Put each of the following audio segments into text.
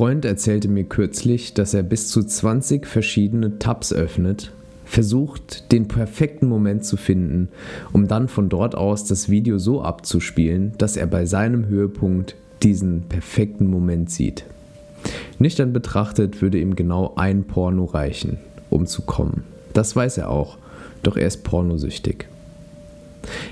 Freund erzählte mir kürzlich, dass er bis zu 20 verschiedene Tabs öffnet, versucht, den perfekten Moment zu finden, um dann von dort aus das Video so abzuspielen, dass er bei seinem Höhepunkt diesen perfekten Moment sieht. Nüchtern betrachtet würde ihm genau ein Porno reichen, um zu kommen. Das weiß er auch, doch er ist pornosüchtig.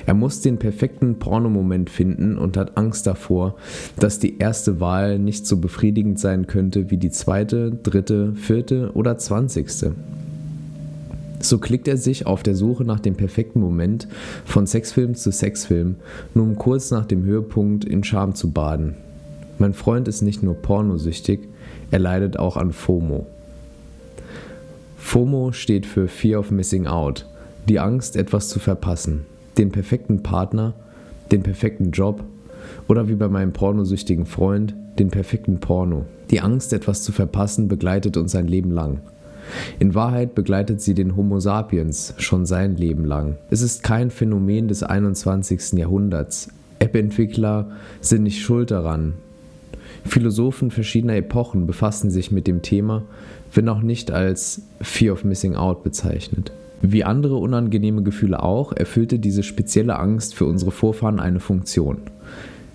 Er muss den perfekten Pornomoment finden und hat Angst davor, dass die erste Wahl nicht so befriedigend sein könnte wie die zweite, dritte, vierte oder zwanzigste. So klickt er sich auf der Suche nach dem perfekten Moment von Sexfilm zu Sexfilm, nur um kurz nach dem Höhepunkt in Scham zu baden. Mein Freund ist nicht nur pornosüchtig, er leidet auch an FOMO. FOMO steht für Fear of Missing Out, die Angst, etwas zu verpassen den perfekten Partner, den perfekten Job oder wie bei meinem pornosüchtigen Freund, den perfekten Porno. Die Angst, etwas zu verpassen, begleitet uns ein Leben lang. In Wahrheit begleitet sie den Homo sapiens schon sein Leben lang. Es ist kein Phänomen des 21. Jahrhunderts. App-Entwickler sind nicht schuld daran. Philosophen verschiedener Epochen befassen sich mit dem Thema, wenn auch nicht als Fear of Missing Out bezeichnet. Wie andere unangenehme Gefühle auch, erfüllte diese spezielle Angst für unsere Vorfahren eine Funktion.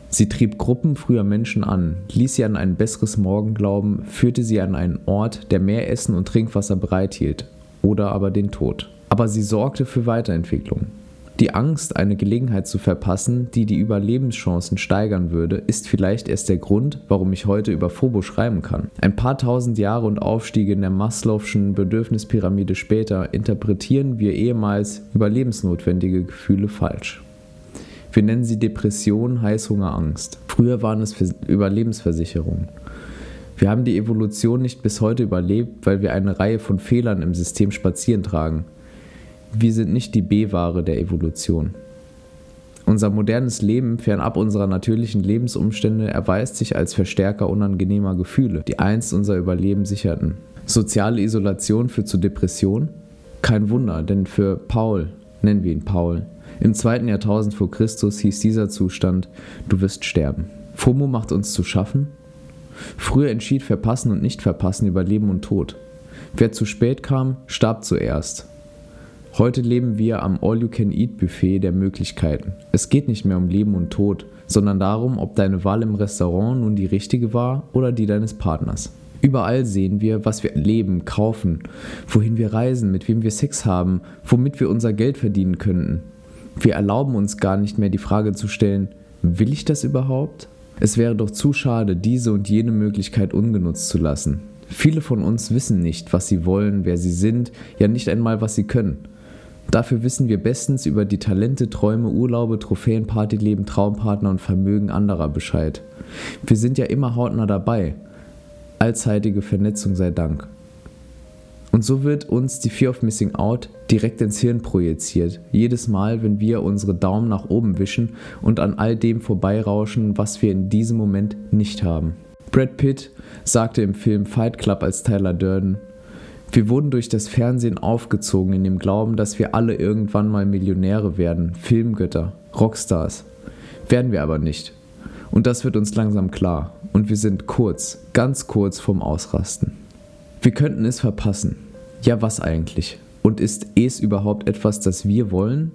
Sie trieb Gruppen früher Menschen an, ließ sie an ein besseres Morgen glauben, führte sie an einen Ort, der mehr Essen und Trinkwasser bereithielt, oder aber den Tod. Aber sie sorgte für Weiterentwicklung. Die Angst, eine Gelegenheit zu verpassen, die die Überlebenschancen steigern würde, ist vielleicht erst der Grund, warum ich heute über Phobo schreiben kann. Ein paar tausend Jahre und Aufstiege in der Maslow'schen Bedürfnispyramide später interpretieren wir ehemals überlebensnotwendige Gefühle falsch. Wir nennen sie Depression, Heißhunger, Angst. Früher waren es Überlebensversicherungen. Wir haben die Evolution nicht bis heute überlebt, weil wir eine Reihe von Fehlern im System spazieren tragen. Wir sind nicht die B-Ware der Evolution. Unser modernes Leben fernab unserer natürlichen Lebensumstände erweist sich als Verstärker unangenehmer Gefühle, die einst unser Überleben sicherten. Soziale Isolation führt zu Depression? Kein Wunder, denn für Paul, nennen wir ihn Paul, im zweiten Jahrtausend vor Christus hieß dieser Zustand, du wirst sterben. FOMO macht uns zu schaffen? Früher entschied Verpassen und Nicht-Verpassen über Leben und Tod. Wer zu spät kam, starb zuerst. Heute leben wir am All-You-Can-Eat-Buffet der Möglichkeiten. Es geht nicht mehr um Leben und Tod, sondern darum, ob deine Wahl im Restaurant nun die richtige war oder die deines Partners. Überall sehen wir, was wir leben, kaufen, wohin wir reisen, mit wem wir Sex haben, womit wir unser Geld verdienen könnten. Wir erlauben uns gar nicht mehr die Frage zu stellen, will ich das überhaupt? Es wäre doch zu schade, diese und jene Möglichkeit ungenutzt zu lassen. Viele von uns wissen nicht, was sie wollen, wer sie sind, ja nicht einmal, was sie können. Dafür wissen wir bestens über die Talente, Träume, Urlaube, Trophäen, Partyleben, Traumpartner und Vermögen anderer Bescheid. Wir sind ja immer hautnah dabei. Allzeitige Vernetzung sei Dank. Und so wird uns die Fear of Missing Out direkt ins Hirn projiziert. Jedes Mal, wenn wir unsere Daumen nach oben wischen und an all dem vorbeirauschen, was wir in diesem Moment nicht haben. Brad Pitt sagte im Film Fight Club als Tyler Durden, wir wurden durch das Fernsehen aufgezogen in dem Glauben, dass wir alle irgendwann mal Millionäre werden, Filmgötter, Rockstars. Werden wir aber nicht. Und das wird uns langsam klar. Und wir sind kurz, ganz kurz vom Ausrasten. Wir könnten es verpassen. Ja, was eigentlich? Und ist es überhaupt etwas, das wir wollen?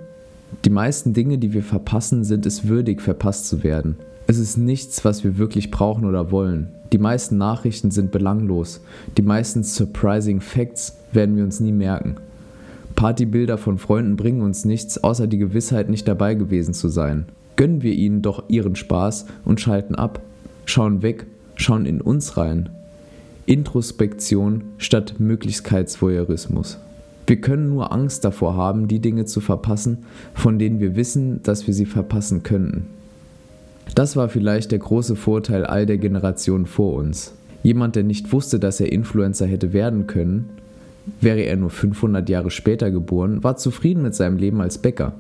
Die meisten Dinge, die wir verpassen, sind es würdig, verpasst zu werden. Es ist nichts, was wir wirklich brauchen oder wollen. Die meisten Nachrichten sind belanglos. Die meisten surprising Facts werden wir uns nie merken. Partybilder von Freunden bringen uns nichts, außer die Gewissheit, nicht dabei gewesen zu sein. Gönnen wir ihnen doch ihren Spaß und schalten ab, schauen weg, schauen in uns rein. Introspektion statt Möglichkeitsvoyeurismus. Wir können nur Angst davor haben, die Dinge zu verpassen, von denen wir wissen, dass wir sie verpassen könnten. Das war vielleicht der große Vorteil all der Generationen vor uns. Jemand, der nicht wusste, dass er Influencer hätte werden können, wäre er nur 500 Jahre später geboren, war zufrieden mit seinem Leben als Bäcker.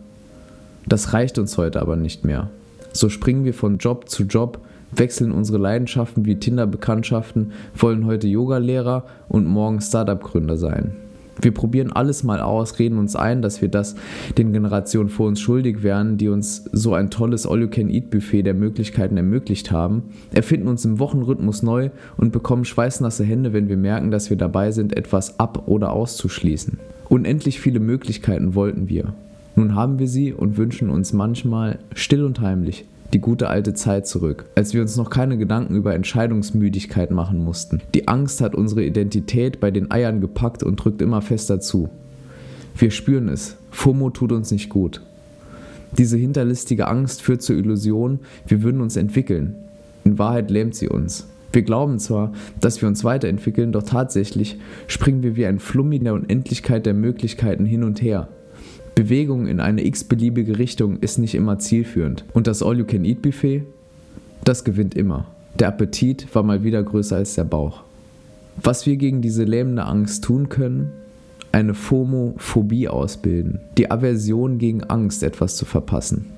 Das reicht uns heute aber nicht mehr. So springen wir von Job zu Job, wechseln unsere Leidenschaften wie Tinder-Bekanntschaften, wollen heute Yogalehrer und morgen Startup-Gründer sein. Wir probieren alles mal aus, reden uns ein, dass wir das den Generationen vor uns schuldig wären, die uns so ein tolles All-You-Can-Eat-Buffet der Möglichkeiten ermöglicht haben, erfinden uns im Wochenrhythmus neu und bekommen schweißnasse Hände, wenn wir merken, dass wir dabei sind, etwas ab- oder auszuschließen. Unendlich viele Möglichkeiten wollten wir. Nun haben wir sie und wünschen uns manchmal still und heimlich die gute alte Zeit zurück, als wir uns noch keine Gedanken über Entscheidungsmüdigkeit machen mussten. Die Angst hat unsere Identität bei den Eiern gepackt und drückt immer fester zu. Wir spüren es, FOMO tut uns nicht gut. Diese hinterlistige Angst führt zur Illusion, wir würden uns entwickeln. In Wahrheit lähmt sie uns. Wir glauben zwar, dass wir uns weiterentwickeln, doch tatsächlich springen wir wie ein Flummi in der Unendlichkeit der Möglichkeiten hin und her. Bewegung in eine x-beliebige Richtung ist nicht immer zielführend. Und das All-You-Can-Eat-Buffet? Das gewinnt immer. Der Appetit war mal wieder größer als der Bauch. Was wir gegen diese lähmende Angst tun können? Eine FOMO-Phobie ausbilden. Die Aversion gegen Angst, etwas zu verpassen.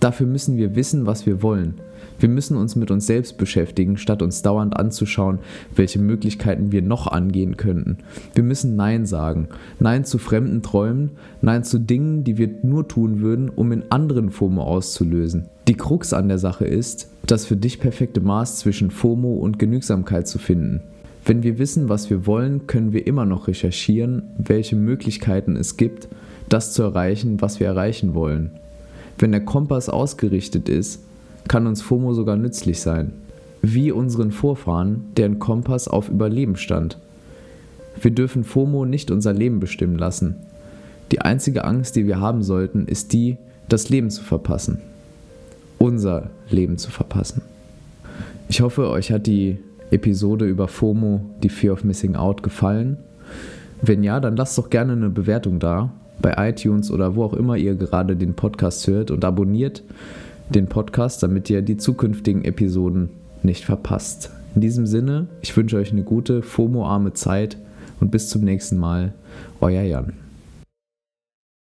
Dafür müssen wir wissen, was wir wollen. Wir müssen uns mit uns selbst beschäftigen, statt uns dauernd anzuschauen, welche Möglichkeiten wir noch angehen könnten. Wir müssen Nein sagen. Nein zu fremden Träumen, Nein zu Dingen, die wir nur tun würden, um in anderen FOMO auszulösen. Die Krux an der Sache ist, das für dich perfekte Maß zwischen FOMO und Genügsamkeit zu finden. Wenn wir wissen, was wir wollen, können wir immer noch recherchieren, welche Möglichkeiten es gibt, das zu erreichen, was wir erreichen wollen. Wenn der Kompass ausgerichtet ist, kann uns FOMO sogar nützlich sein. Wie unseren Vorfahren, deren Kompass auf Überleben stand. Wir dürfen FOMO nicht unser Leben bestimmen lassen. Die einzige Angst, die wir haben sollten, ist die, das Leben zu verpassen. Unser Leben zu verpassen. Ich hoffe, euch hat die Episode über FOMO, die Fear of Missing Out, gefallen. Wenn ja, dann lasst doch gerne eine Bewertung da bei iTunes oder wo auch immer ihr gerade den Podcast hört und abonniert den Podcast, damit ihr die zukünftigen Episoden nicht verpasst. In diesem Sinne, ich wünsche euch eine gute, FOMO-arme Zeit und bis zum nächsten Mal. Euer Jan.